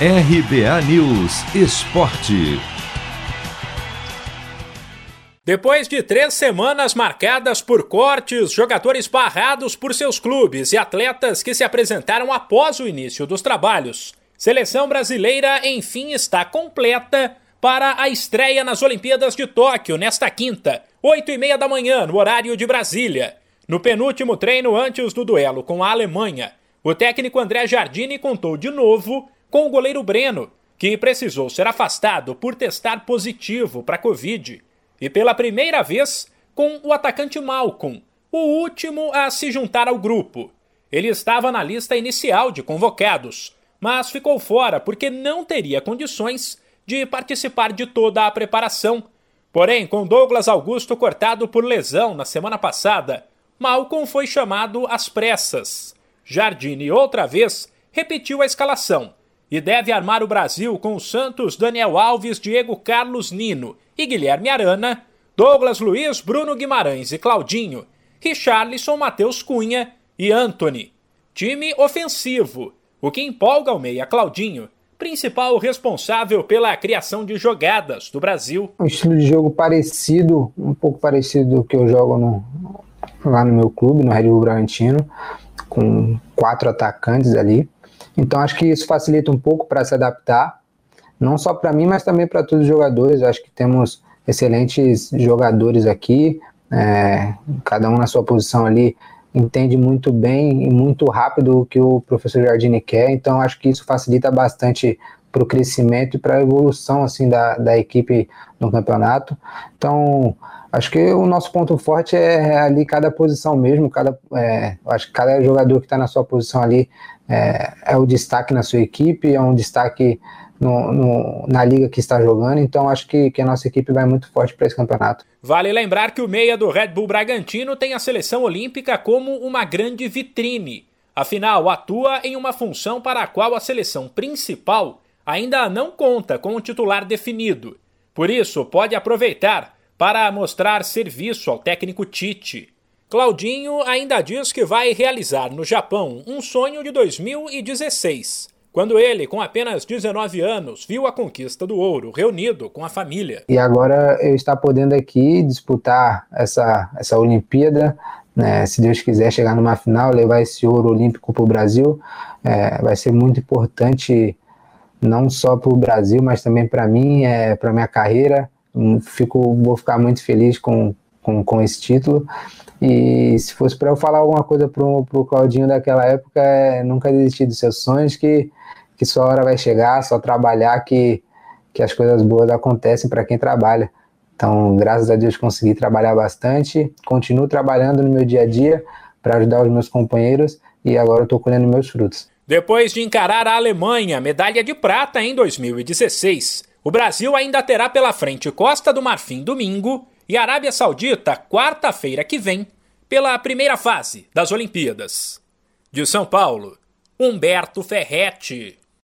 RBA News Esporte. Depois de três semanas marcadas por cortes, jogadores barrados por seus clubes e atletas que se apresentaram após o início dos trabalhos, seleção brasileira enfim está completa para a estreia nas Olimpíadas de Tóquio nesta quinta, oito e meia da manhã, no horário de Brasília. No penúltimo treino antes do duelo com a Alemanha, o técnico André Jardini contou de novo com o goleiro Breno, que precisou ser afastado por testar positivo para Covid, e pela primeira vez com o atacante Malcolm, o último a se juntar ao grupo. Ele estava na lista inicial de convocados, mas ficou fora porque não teria condições de participar de toda a preparação. Porém, com Douglas Augusto cortado por lesão na semana passada, Malcolm foi chamado às pressas. Jardine outra vez repetiu a escalação e deve armar o Brasil com os Santos Daniel Alves, Diego Carlos Nino e Guilherme Arana, Douglas Luiz, Bruno Guimarães e Claudinho, Richarlison, Matheus Cunha e Anthony. Time ofensivo, o que empolga o meia Claudinho, principal responsável pela criação de jogadas do Brasil. Um estilo de jogo parecido, um pouco parecido do que eu jogo no, lá no meu clube, no Red Bull Bragantino, com quatro atacantes ali. Então acho que isso facilita um pouco para se adaptar, não só para mim, mas também para todos os jogadores. Acho que temos excelentes jogadores aqui, é, cada um na sua posição ali entende muito bem e muito rápido o que o professor Jardine quer, então acho que isso facilita bastante para o crescimento e para a evolução assim da, da equipe no campeonato. Então acho que o nosso ponto forte é ali cada posição mesmo, cada é, acho que cada jogador que está na sua posição ali é, é o destaque na sua equipe, é um destaque no, no, na liga que está jogando, então acho que, que a nossa equipe vai muito forte para esse campeonato. Vale lembrar que o meia do Red Bull Bragantino tem a seleção olímpica como uma grande vitrine. Afinal, atua em uma função para a qual a seleção principal ainda não conta com um titular definido. Por isso, pode aproveitar para mostrar serviço ao técnico Tite. Claudinho ainda diz que vai realizar no Japão um sonho de 2016, quando ele, com apenas 19 anos, viu a conquista do ouro, reunido com a família. E agora eu estar podendo aqui disputar essa, essa Olimpíada, né, se Deus quiser chegar numa final, levar esse ouro olímpico para o Brasil, é, vai ser muito importante não só para o Brasil, mas também para mim, é, para minha carreira. Fico, vou ficar muito feliz com, com, com esse título. E se fosse para eu falar alguma coisa pro, pro Claudinho daquela época, é nunca desistir dos seus sonhos, que, que sua hora vai chegar, só trabalhar que, que as coisas boas acontecem para quem trabalha. Então, graças a Deus, consegui trabalhar bastante, continuo trabalhando no meu dia a dia para ajudar os meus companheiros e agora estou colhendo meus frutos. Depois de encarar a Alemanha, medalha de prata em 2016, o Brasil ainda terá pela frente Costa do Marfim domingo e Arábia Saudita quarta-feira que vem, pela primeira fase das Olimpíadas. De São Paulo, Humberto Ferretti.